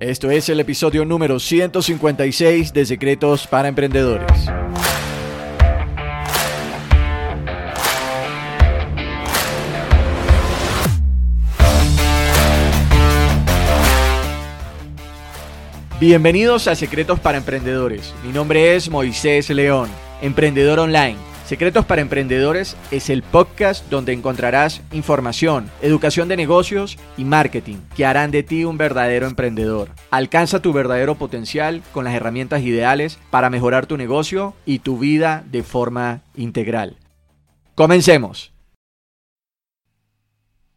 Esto es el episodio número 156 de Secretos para Emprendedores. Bienvenidos a Secretos para Emprendedores. Mi nombre es Moisés León, emprendedor online Secretos para Emprendedores es el podcast donde encontrarás información, educación de negocios y marketing que harán de ti un verdadero emprendedor. Alcanza tu verdadero potencial con las herramientas ideales para mejorar tu negocio y tu vida de forma integral. Comencemos.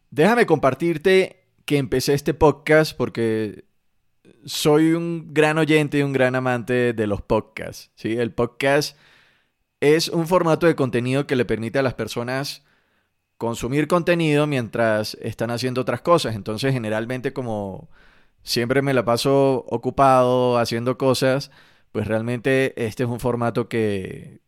Déjame compartirte que empecé este podcast porque soy un gran oyente y un gran amante de los podcasts. ¿sí? El podcast es un formato de contenido que le permite a las personas consumir contenido mientras están haciendo otras cosas. Entonces, generalmente como siempre me la paso ocupado haciendo cosas, pues realmente este es un formato que,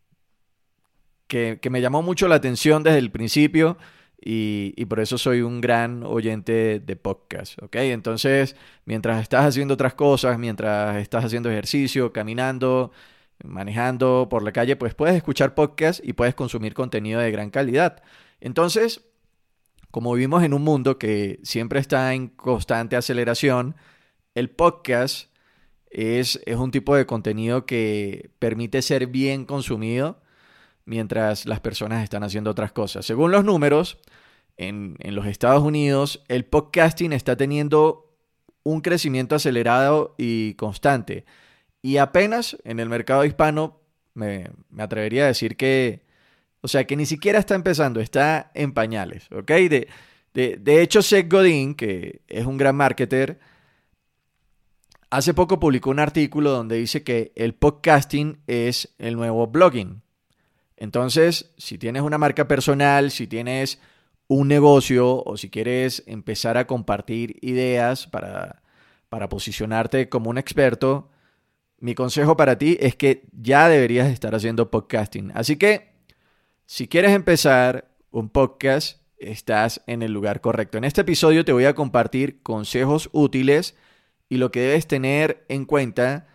que, me llamó mucho la atención desde el principio y, y, por eso soy un gran oyente de podcast, ¿ok? Entonces, mientras estás haciendo otras cosas, mientras estás haciendo ejercicio, caminando, manejando por la calle, pues puedes escuchar podcasts y puedes consumir contenido de gran calidad. Entonces, como vivimos en un mundo que siempre está en constante aceleración, el podcast es, un tipo de contenido que permite ser bien consumido mientras las personas están haciendo otras cosas. Según los números, en los Estados Unidos, el podcasting está teniendo un crecimiento acelerado y constante. Y apenas en el mercado hispano me, atrevería a decir que, o sea, que ni siquiera está empezando, está en pañales, ¿ok? De, de, hecho, Seth Godin, que es un gran marketer, hace poco publicó un artículo donde dice que el podcasting es el nuevo blogging. Entonces, si tienes una marca personal, si tienes un negocio o si quieres empezar a compartir ideas para, para posicionarte como un experto, mi consejo para ti es que ya deberías estar haciendo podcasting. Así que, si quieres empezar un podcast, estás en el lugar correcto. En este episodio te voy a compartir consejos útiles y lo que debes tener en cuenta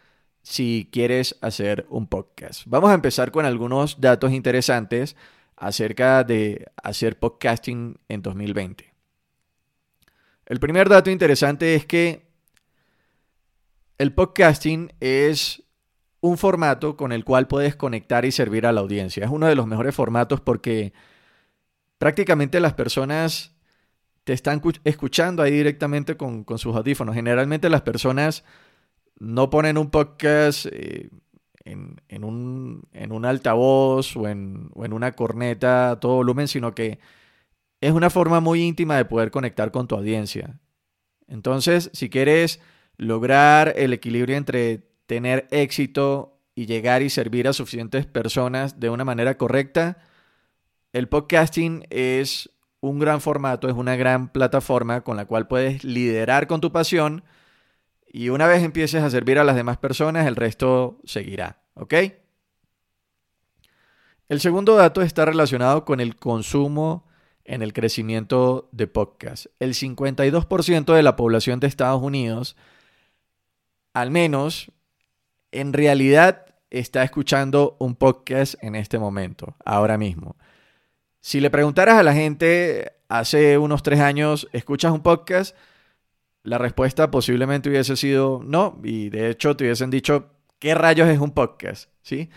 si quieres hacer un podcast. Vamos a empezar con algunos datos interesantes acerca de hacer podcasting en 2020. El primer dato interesante es que el podcasting es un formato con el cual puedes conectar y servir a la audiencia. Es uno de los mejores formatos porque prácticamente las personas te están escuchando ahí directamente con, sus audífonos. Generalmente las personas no ponen un podcast eh, en, un, altavoz o en, o en una corneta a todo volumen, sino que es una forma muy íntima de poder conectar con tu audiencia. Entonces, si quieres lograr el equilibrio entre tener éxito y llegar y servir a suficientes personas de una manera correcta, el podcasting es un gran formato, es una gran plataforma con la cual puedes liderar con tu pasión y una vez empieces a servir a las demás personas, el resto seguirá, ¿ok? El segundo dato está relacionado con el consumo en el crecimiento de podcast. El 52% de la población de Estados Unidos al menos en realidad está escuchando un podcast en este momento, ahora mismo. Si le preguntaras a la gente hace unos tres años, ¿escuchas un podcast? La respuesta posiblemente hubiese sido no, y de hecho te hubiesen dicho, ¿qué rayos es un podcast? ¿Sí?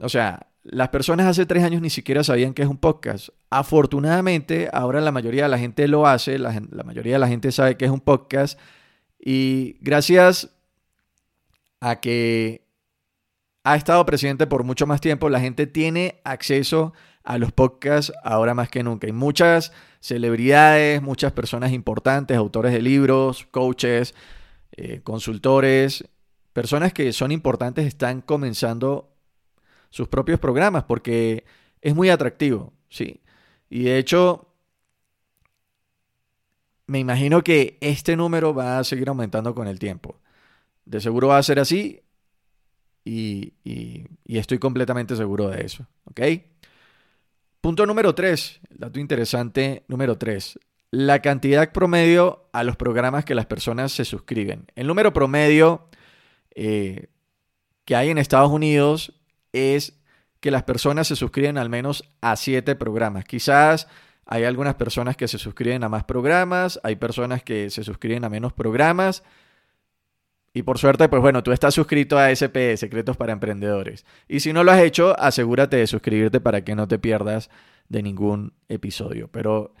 O sea, las personas hace tres años ni siquiera sabían qué es un podcast. Afortunadamente, ahora la mayoría de la gente lo hace, la, la mayoría de la gente sabe qué es un podcast y gracias a que ha estado presidente por mucho más tiempo, la gente tiene acceso a los podcasts ahora más que nunca. Hay muchas celebridades, muchas personas importantes, autores de libros, coaches, eh, consultores, personas que son importantes están comenzando sus propios programas porque es muy atractivo, ¿sí? Y de hecho, me imagino que este número va a seguir aumentando con el tiempo. De seguro va a ser así y, estoy completamente seguro de eso. Punto número 3, dato interesante número 3, la cantidad promedio a los programas que las personas se suscriben. El número promedio eh, que hay en Estados Unidos es que las personas se suscriben al menos a 7 programas. Quizás hay algunas personas que se suscriben a más programas, hay personas que se suscriben a menos programas. Y por suerte, pues bueno, tú estás suscrito a SP, Secretos para Emprendedores. Y si no lo has hecho, asegúrate de suscribirte para que no te pierdas de ningún episodio. Pero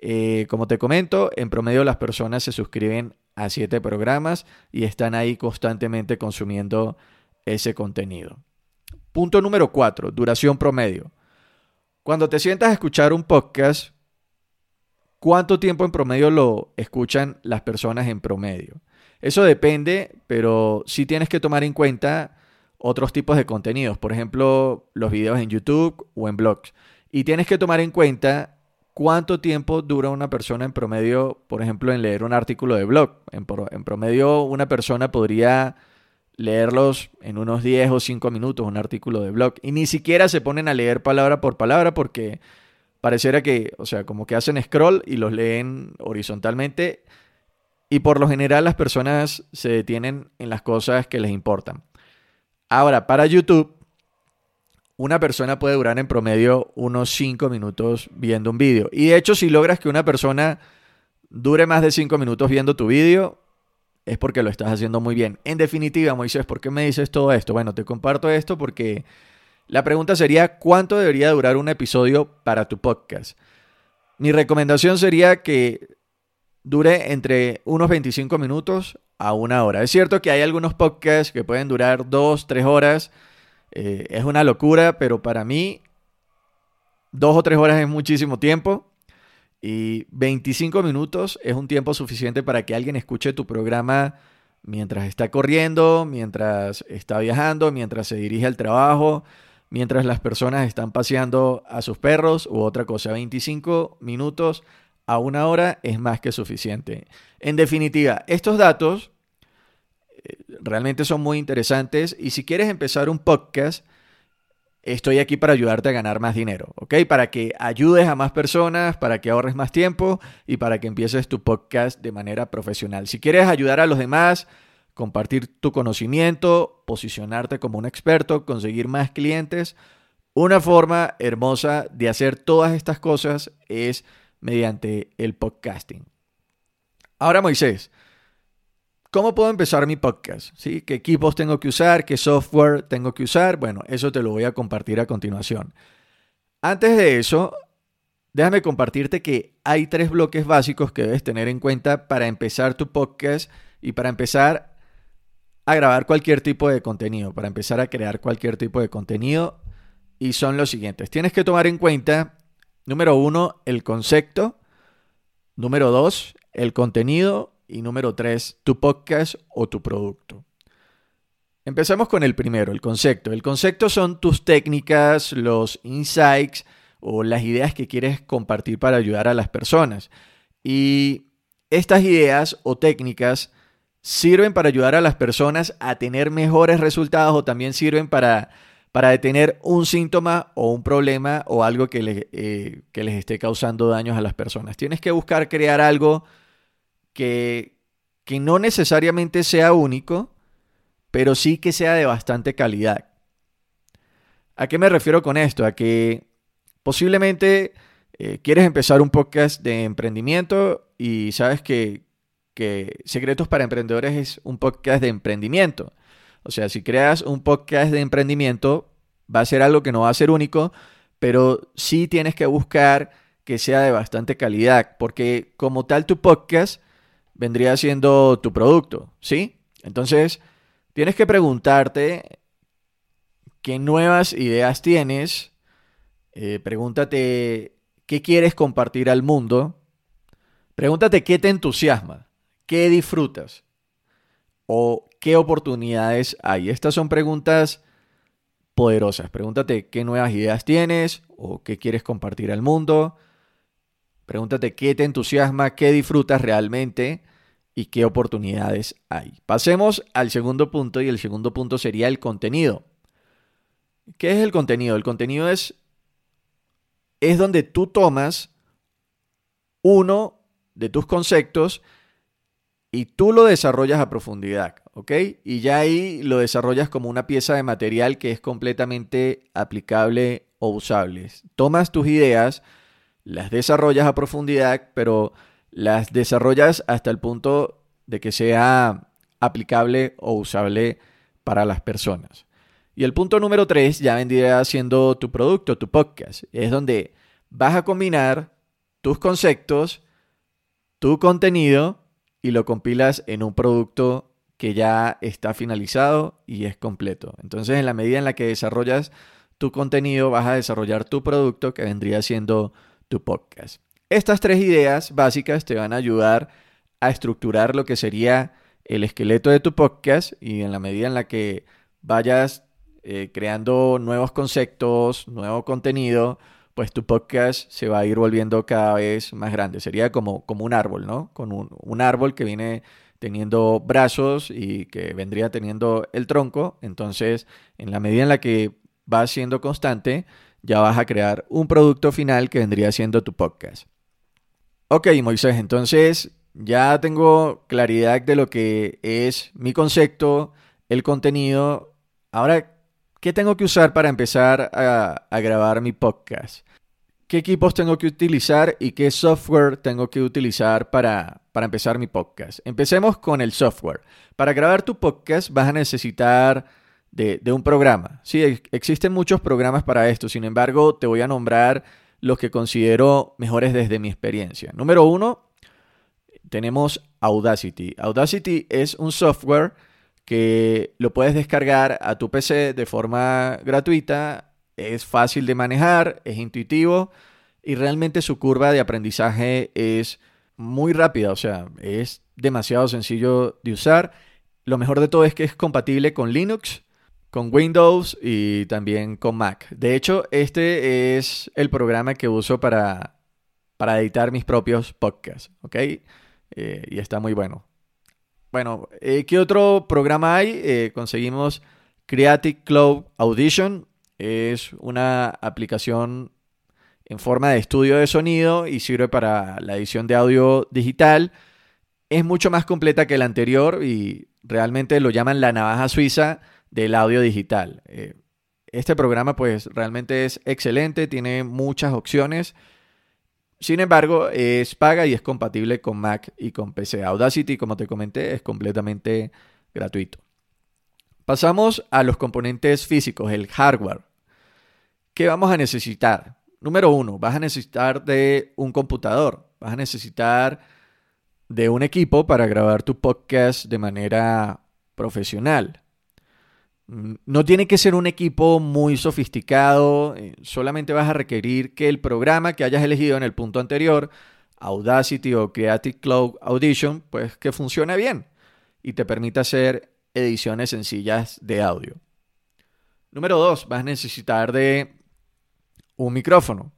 eh, como te comento, en promedio las personas se suscriben a siete programas y están ahí constantemente consumiendo ese contenido. Punto número cuatro, duración promedio. Cuando te sientas a escuchar un podcast, ¿cuánto tiempo en promedio lo escuchan las personas en promedio? Eso depende, pero sí tienes que tomar en cuenta otros tipos de contenidos, por ejemplo, los videos en YouTube o en blogs. Y tienes que tomar en cuenta cuánto tiempo dura una persona en promedio, por ejemplo, en leer un artículo de blog. En, promedio, una persona podría leerlos en unos 10 o 5 minutos, un artículo de blog. Y ni siquiera se ponen a leer palabra por palabra porque pareciera que, o sea, como que hacen scroll y los leen horizontalmente y por lo general las personas se detienen en las cosas que les importan. Ahora, para YouTube, una persona puede durar en promedio unos 5 minutos viendo un vídeo. Y de hecho, si logras que una persona dure más de 5 minutos viendo tu vídeo, es porque lo estás haciendo muy bien. En definitiva, Moisés, ¿por qué me dices todo esto? Bueno, te comparto esto porque la pregunta sería, ¿cuánto debería durar un episodio para tu podcast? Mi recomendación sería que dure entre unos 25 minutos a una hora. Es cierto que hay algunos podcasts que pueden durar dos, tres horas. Eh, es una locura, pero para mí dos o tres horas es muchísimo tiempo. Y 25 minutos es un tiempo suficiente para que alguien escuche tu programa mientras está corriendo, mientras está viajando, mientras se dirige al trabajo, mientras las personas están paseando a sus perros u otra cosa. 25 minutos a una hora es más que suficiente. En definitiva, estos datos eh, realmente son muy interesantes y si quieres empezar un podcast, estoy aquí para ayudarte a ganar más dinero, ¿ok? Para que ayudes a más personas, para que ahorres más tiempo y para que empieces tu podcast de manera profesional. Si quieres ayudar a los demás, compartir tu conocimiento, posicionarte como un experto, conseguir más clientes, una forma hermosa de hacer todas estas cosas es mediante el podcasting. Ahora, Moisés, ¿cómo puedo empezar mi podcast? ¿Sí? ¿Qué equipos tengo que usar? ¿Qué software tengo que usar? Bueno, eso te lo voy a compartir a continuación. Antes de eso, déjame compartirte que hay tres bloques básicos que debes tener en cuenta para empezar tu podcast y para empezar a grabar cualquier tipo de contenido, para empezar a crear cualquier tipo de contenido. Y son los siguientes. Tienes que tomar en cuenta Número uno, el concepto. Número dos, el contenido. Y número tres, tu podcast o tu producto. Empezamos con el primero, el concepto. El concepto son tus técnicas, los insights o las ideas que quieres compartir para ayudar a las personas. Y estas ideas o técnicas sirven para ayudar a las personas a tener mejores resultados o también sirven para para detener un síntoma o un problema o algo que, eh, que les esté causando daños a las personas. Tienes que buscar crear algo que, que no necesariamente sea único, pero sí que sea de bastante calidad. ¿A qué me refiero con esto? A que posiblemente eh, quieres empezar un podcast de emprendimiento y sabes que, que Secretos para Emprendedores es un podcast de emprendimiento. O sea, si creas un podcast de emprendimiento, va a ser algo que no va a ser único, pero sí tienes que buscar que sea de bastante calidad, porque como tal tu podcast vendría siendo tu producto, ¿sí? Entonces, tienes que preguntarte qué nuevas ideas tienes Eh, pregúntate qué quieres compartir al mundo. Pregúntate qué te entusiasma, qué disfrutas o qué oportunidades hay. Estas son preguntas poderosas. Pregúntate qué nuevas ideas tienes o qué quieres compartir al mundo. Pregúntate qué te entusiasma, qué disfrutas realmente y qué oportunidades hay. Pasemos al segundo punto y el segundo punto sería el contenido. ¿Qué es el contenido? El contenido es, es donde tú tomas uno de tus conceptos y tú lo desarrollas a profundidad, ¿ok? Y ya ahí lo desarrollas como una pieza de material que es completamente aplicable o usable. Tomas tus ideas, las desarrollas a profundidad, pero las desarrollas hasta el punto de que sea aplicable o usable para las personas. Y el punto número tres ya vendría siendo tu producto, tu podcast. Es donde vas a combinar tus conceptos, tu contenido y lo compilas en un producto que ya está finalizado y es completo. Entonces, en la medida en la que desarrollas tu contenido, vas a desarrollar tu producto que vendría siendo tu podcast. Estas tres ideas básicas te van a ayudar a estructurar lo que sería el esqueleto de tu podcast y en la medida en la que vayas eh, creando nuevos conceptos, nuevo contenido, pues tu podcast se va a ir volviendo cada vez más grande. Sería como, como un árbol, ¿no? Con un, un árbol que viene teniendo brazos y que vendría teniendo el tronco. Entonces, en la medida en la que vas siendo constante, ya vas a crear un producto final que vendría siendo tu podcast. Ok, Moisés, entonces ya tengo claridad de lo que es mi concepto, el contenido. Ahora, ¿qué tengo que usar para empezar a, grabar mi podcast? ¿Qué equipos tengo que utilizar y qué software tengo que utilizar para, para empezar mi podcast? Empecemos con el software. Para grabar tu podcast vas a necesitar de, un programa. Sí, existen muchos programas para esto. Sin embargo, te voy a nombrar los que considero mejores desde mi experiencia. Número uno, tenemos Audacity. Audacity es un software que lo puedes descargar a tu PC de forma gratuita, es fácil de manejar, es intuitivo y realmente su curva de aprendizaje es muy rápida, o sea, es demasiado sencillo de usar. Lo mejor de todo es que es compatible con Linux con Windows y también con Mac. De hecho, este es el programa que uso para, para editar mis propios podcasts, ¿ok? Eh, y está muy bueno. Bueno, eh, ¿qué otro programa hay? Eh, conseguimos Creative Cloud Audition. Es una aplicación en forma de estudio de sonido y sirve para la edición de audio digital. Es mucho más completa que la anterior y realmente lo llaman la navaja suiza del audio digital. Eh, este programa pues realmente es excelente, tiene muchas opciones. Sin embargo, es paga y es compatible con Mac y con PC. Audacity, como te comenté, es completamente gratuito. Pasamos a los componentes físicos, el hardware. ¿Qué vamos a necesitar? Número uno, vas a necesitar de un computador, vas a necesitar de un equipo para grabar tu podcast de manera profesional. No tiene que ser un equipo muy sofisticado, eh, solamente vas a requerir que el programa que hayas elegido en el punto anterior, Audacity o Creative Cloud Audition, pues que funcione bien y te permita hacer ediciones sencillas de audio. Número dos, vas a necesitar de un micrófono.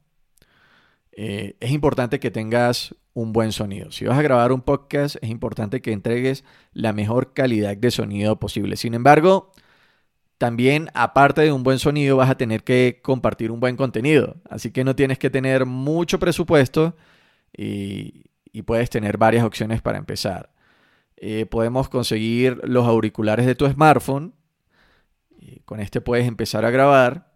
Eh, es importante que tengas un buen sonido. Si vas a grabar un podcast, es importante que entregues la mejor calidad de sonido posible. Sin embargo, también, aparte de un buen sonido, vas a tener que compartir un buen contenido. Así que no tienes que tener mucho presupuesto y, puedes tener varias opciones para empezar. Eh, podemos conseguir los auriculares de tu smartphone. con este puedes empezar a grabar.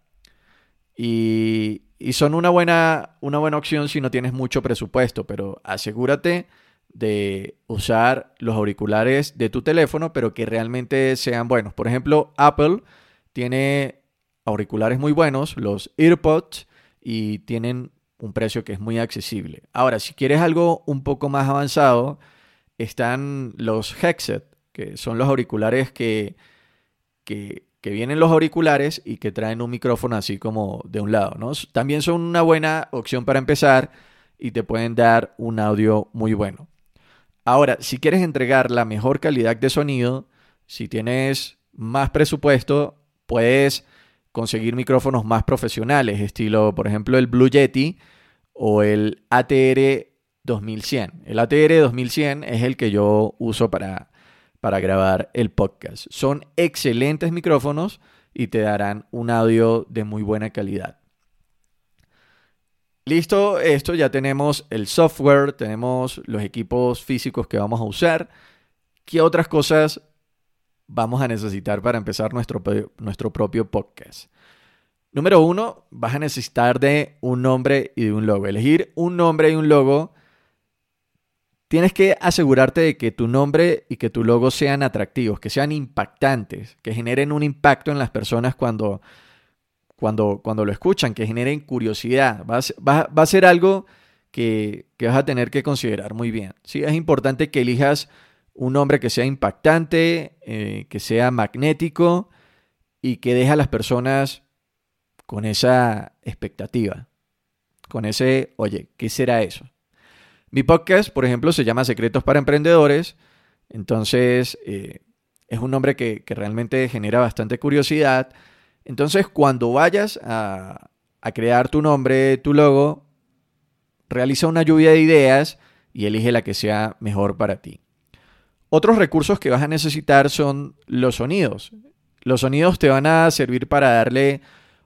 Y, y son una buena, una buena opción si no tienes mucho presupuesto, pero asegúrate de usar los auriculares de tu teléfono, pero que realmente sean buenos. Por ejemplo, Apple tiene auriculares muy buenos, los EarPods, y tienen un precio que es muy accesible. Ahora, si quieres algo un poco más avanzado, están los headset, que son los auriculares que, que que vienen los auriculares y que traen un micrófono así como de un lado, ¿no? También son una buena opción para empezar y te pueden dar un audio muy bueno. Ahora, si quieres entregar la mejor calidad de sonido, si tienes más presupuesto, puedes conseguir micrófonos más profesionales, estilo, por ejemplo, el Blue Yeti o el ATR 2100. El ATR 2100 es el que yo uso para, para grabar el podcast. Son excelentes micrófonos y te darán un audio de muy buena calidad. Listo, esto ya tenemos el software, tenemos los equipos físicos que vamos a usar. ¿Qué otras cosas vamos a necesitar para empezar nuestro, nuestro propio podcast? Número uno, vas a necesitar de un nombre y de un logo. Elegir un nombre y un logo. Tienes que asegurarte de que tu nombre y que tu logo sean atractivos, que sean impactantes, que generen un impacto en las personas cuando, cuando, cuando lo escuchan, que generen curiosidad. Va a, ser algo que, vas a tener que considerar muy bien. ¿sí? Es importante que elijas un nombre que sea impactante, eh, que sea magnético y que deje a las personas con esa expectativa, con ese, oye, ¿qué será eso? Mi podcast, por ejemplo, se llama Secretos para Emprendedores, entonces eh, es un nombre que, realmente genera bastante curiosidad. Entonces, cuando vayas a, crear tu nombre, tu logo, realiza una lluvia de ideas y elige la que sea mejor para ti. Otros recursos que vas a necesitar son los sonidos. Los sonidos te van a servir para darle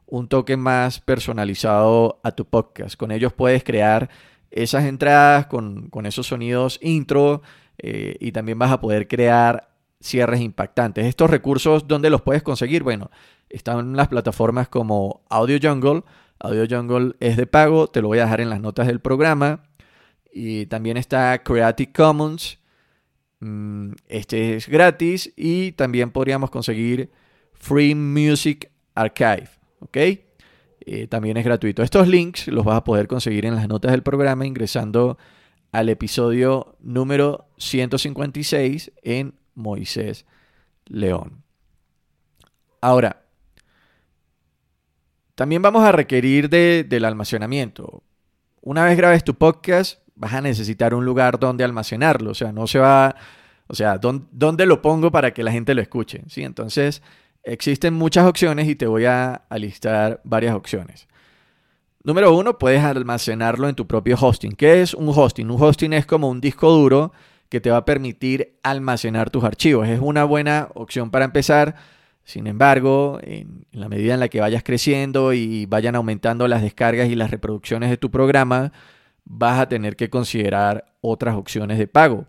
un toque más personalizado a tu podcast. Con ellos puedes crear esas entradas con, esos sonidos intro eh, y también vas a poder crear cierres impactantes. Estos recursos, ¿dónde los puedes conseguir? Bueno, están las plataformas como Audio Jungle. Audio Jungle es de pago, te lo voy a dejar en las notas del programa. Y también está Creative Commons. Mm, este es gratis y también podríamos conseguir Free Music Archive. ¿ok? Eh, también es gratuito. Estos links los vas a poder conseguir en las notas del programa ingresando al episodio número 156 en Moisés León. Ahora, también vamos a requerir del almacenamiento. Una vez grabes tu podcast, vas a necesitar un lugar donde almacenarlo. O sea, no se va. O sea, ¿dónde, lo pongo para que la gente lo escuche? ¿Sí? Entonces, Existen muchas opciones y te voy a, listar varias opciones. Número uno, puedes almacenarlo en tu propio hosting. ¿Qué es un hosting? Un hosting es como un disco duro que te va a permitir almacenar tus archivos. Es una buena opción para empezar. Sin embargo, en, la medida en la que vayas creciendo y vayan aumentando las descargas y las reproducciones de tu programa, vas a tener que considerar otras opciones de pago.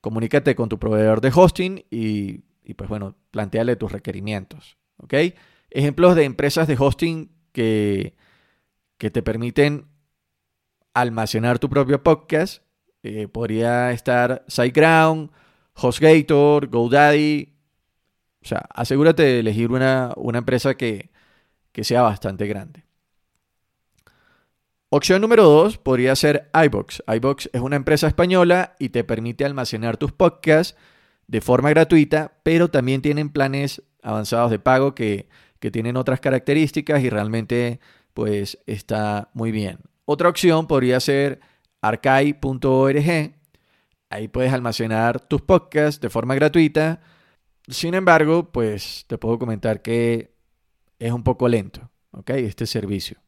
Comunícate con tu proveedor de hosting y pues bueno, planteale tus requerimientos. Ejemplos de empresas de hosting que, que te permiten almacenar tu propio podcast. Eh, podría estar SiteGround, HostGator, GoDaddy. O sea, asegúrate de elegir una, una empresa que, que sea bastante grande. Opción número 2 podría ser iBox. iBox es una empresa española y te permite almacenar tus podcasts de forma gratuita, pero también tienen planes avanzados de pago que, tienen otras características y realmente pues está muy bien. Otra opción podría ser archive.org. Ahí puedes almacenar tus podcasts de forma gratuita. Sin embargo, pues te puedo comentar que es un poco lento. Este servicio.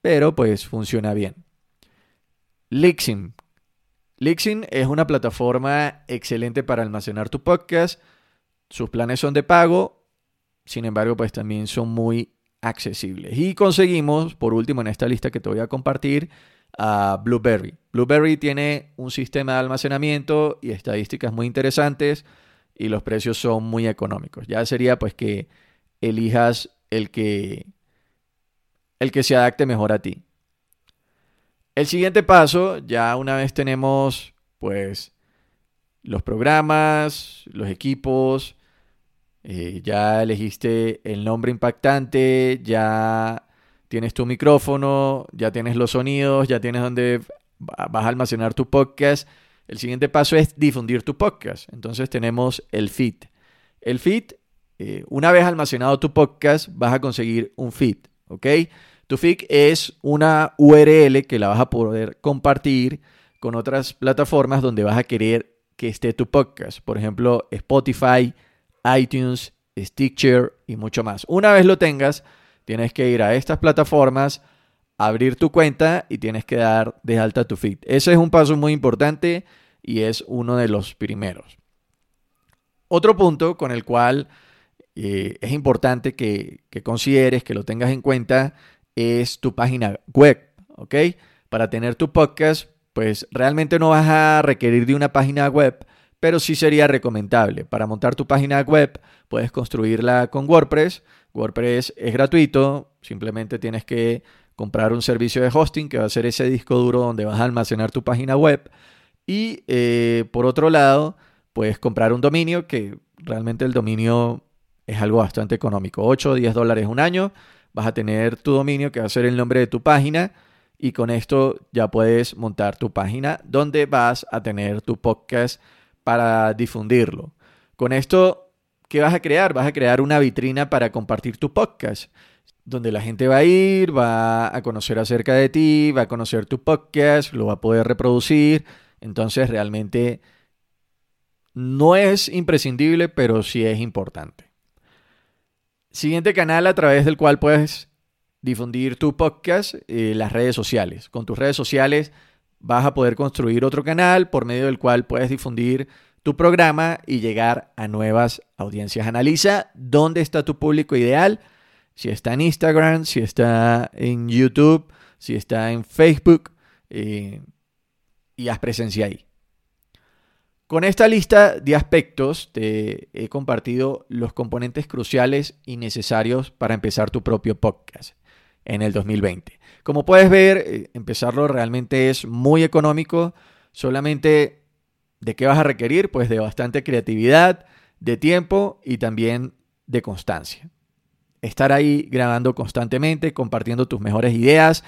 Pero pues funciona bien. Lixim, Lixin es una plataforma excelente para almacenar tu podcast. Sus planes son de pago, sin embargo, pues también son muy accesibles. Y conseguimos, por último, en esta lista que te voy a compartir, a Blueberry. Blueberry tiene un sistema de almacenamiento y estadísticas muy interesantes y los precios son muy económicos. Ya sería pues que elijas el que el que se adapte mejor a ti. El siguiente paso, ya una vez tenemos pues los programas, los equipos, eh, ya elegiste el nombre impactante, ya tienes tu micrófono, ya tienes los sonidos, ya tienes donde vas a almacenar tu podcast. El siguiente paso es difundir tu podcast. Entonces tenemos el feed. El feed eh, una vez almacenado tu podcast, vas a conseguir un feed, ¿ok? Tu feed es una URL que la vas a poder compartir con otras plataformas donde vas a querer que esté tu podcast. Por ejemplo, Spotify, iTunes, Stitcher y mucho más. Una vez lo tengas, tienes que ir a estas plataformas, abrir tu cuenta y tienes que dar de alta tu feed. Ese es un paso muy importante y es uno de los primeros. Otro punto con el cual eh, es importante que, que, consideres, que lo tengas en cuenta, es tu página web, ¿ok? Para tener tu podcast, pues realmente no vas a requerir de una página web, pero sí sería recomendable. Para montar tu página web, puedes construirla con WordPress. WordPress es gratuito, simplemente tienes que comprar un servicio de hosting que va a ser ese disco duro donde vas a almacenar tu página web. Y eh, por otro lado, puedes comprar un dominio que realmente el dominio es algo bastante económico. 8 o 10 dólares un año. Vas a tener tu dominio que va a ser el nombre de tu página. Y con esto ya puedes montar tu página donde vas a tener tu podcast para difundirlo. Con esto, ¿qué vas a crear? Vas a crear una vitrina para compartir tu podcast donde la gente va a ir, va a conocer acerca de ti, va a conocer tu podcast, lo va a poder reproducir. Entonces realmente no es imprescindible, pero sí es importante. Siguiente canal a través del cual puedes difundir tu podcast, eh, las redes sociales. Con tus redes sociales vas a poder construir otro canal por medio del cual puedes difundir tu programa y llegar a nuevas audiencias. Analiza dónde está tu público ideal si está en Instagram, si está en YouTube, si está en Facebook eh, y haz presencia ahí. Con esta lista de aspectos te he compartido los componentes cruciales y necesarios para empezar tu propio podcast en el 2020. Como puedes ver, eh, empezarlo realmente es muy económico. Solamente de qué vas a requerir? Pues de bastante creatividad, de tiempo y también de constancia estar ahí grabando constantemente, compartiendo tus mejores ideas,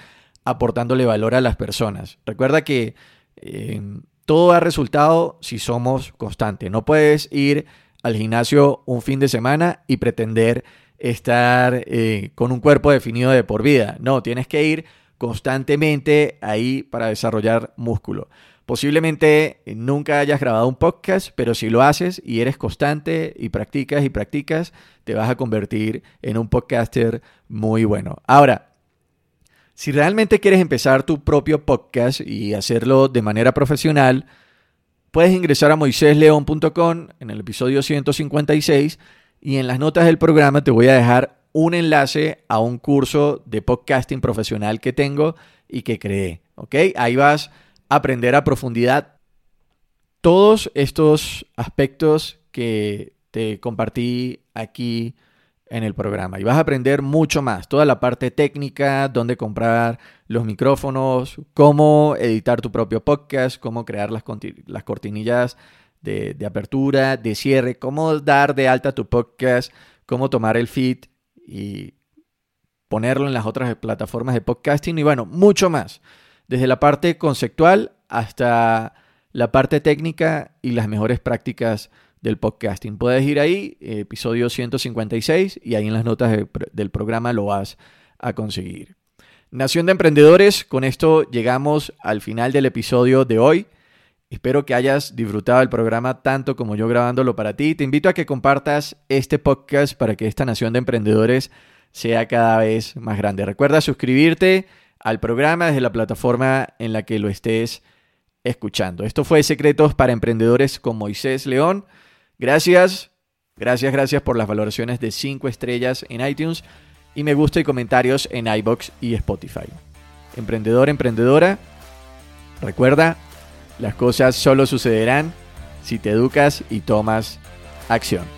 aportándole valor a las personas. Recuerda que eh, todo da resultado si somos constantes. No puedes ir al gimnasio un fin de semana y pretender estar eh, con un cuerpo definido de por vida. No, tienes que ir constantemente ahí para desarrollar músculo. Posiblemente nunca hayas grabado un podcast, pero si lo haces y eres constante y practicas y practicas, te vas a convertir en un podcaster muy bueno. Ahora, si realmente quieres empezar tu propio podcast y hacerlo de manera profesional, puedes ingresar a moisésleón.com en el episodio 156 y en las notas del programa te voy a dejar un enlace a un curso de podcasting profesional que tengo y que creé. ¿Ok? Ahí vas aprender a profundidad todos estos aspectos que te compartí aquí en el programa. Y vas a aprender mucho más, toda la parte técnica, dónde comprar los micrófonos, cómo editar tu propio podcast, cómo crear las cortinillas de, apertura, de cierre, cómo dar de alta tu podcast, cómo tomar el feed y ponerlo en las otras plataformas de podcasting y bueno, mucho más desde la parte conceptual hasta la parte técnica y las mejores prácticas del podcasting. Puedes ir ahí, episodio 156, y ahí en las notas del programa lo vas a conseguir. Nación de Emprendedores, con esto llegamos al final del episodio de hoy. Espero que hayas disfrutado el programa tanto como yo grabándolo para ti. Te invito a que compartas este podcast para que esta Nación de Emprendedores sea cada vez más grande. Recuerda suscribirte al programa desde la plataforma en la que lo estés escuchando. Esto fue Secretos para Emprendedores con Moisés León. Gracias, gracias, gracias por las valoraciones de 5 estrellas en iTunes y me gusta y comentarios en iBox y Spotify. Emprendedor, emprendedora, recuerda, las cosas solo sucederán si te educas y tomas acción.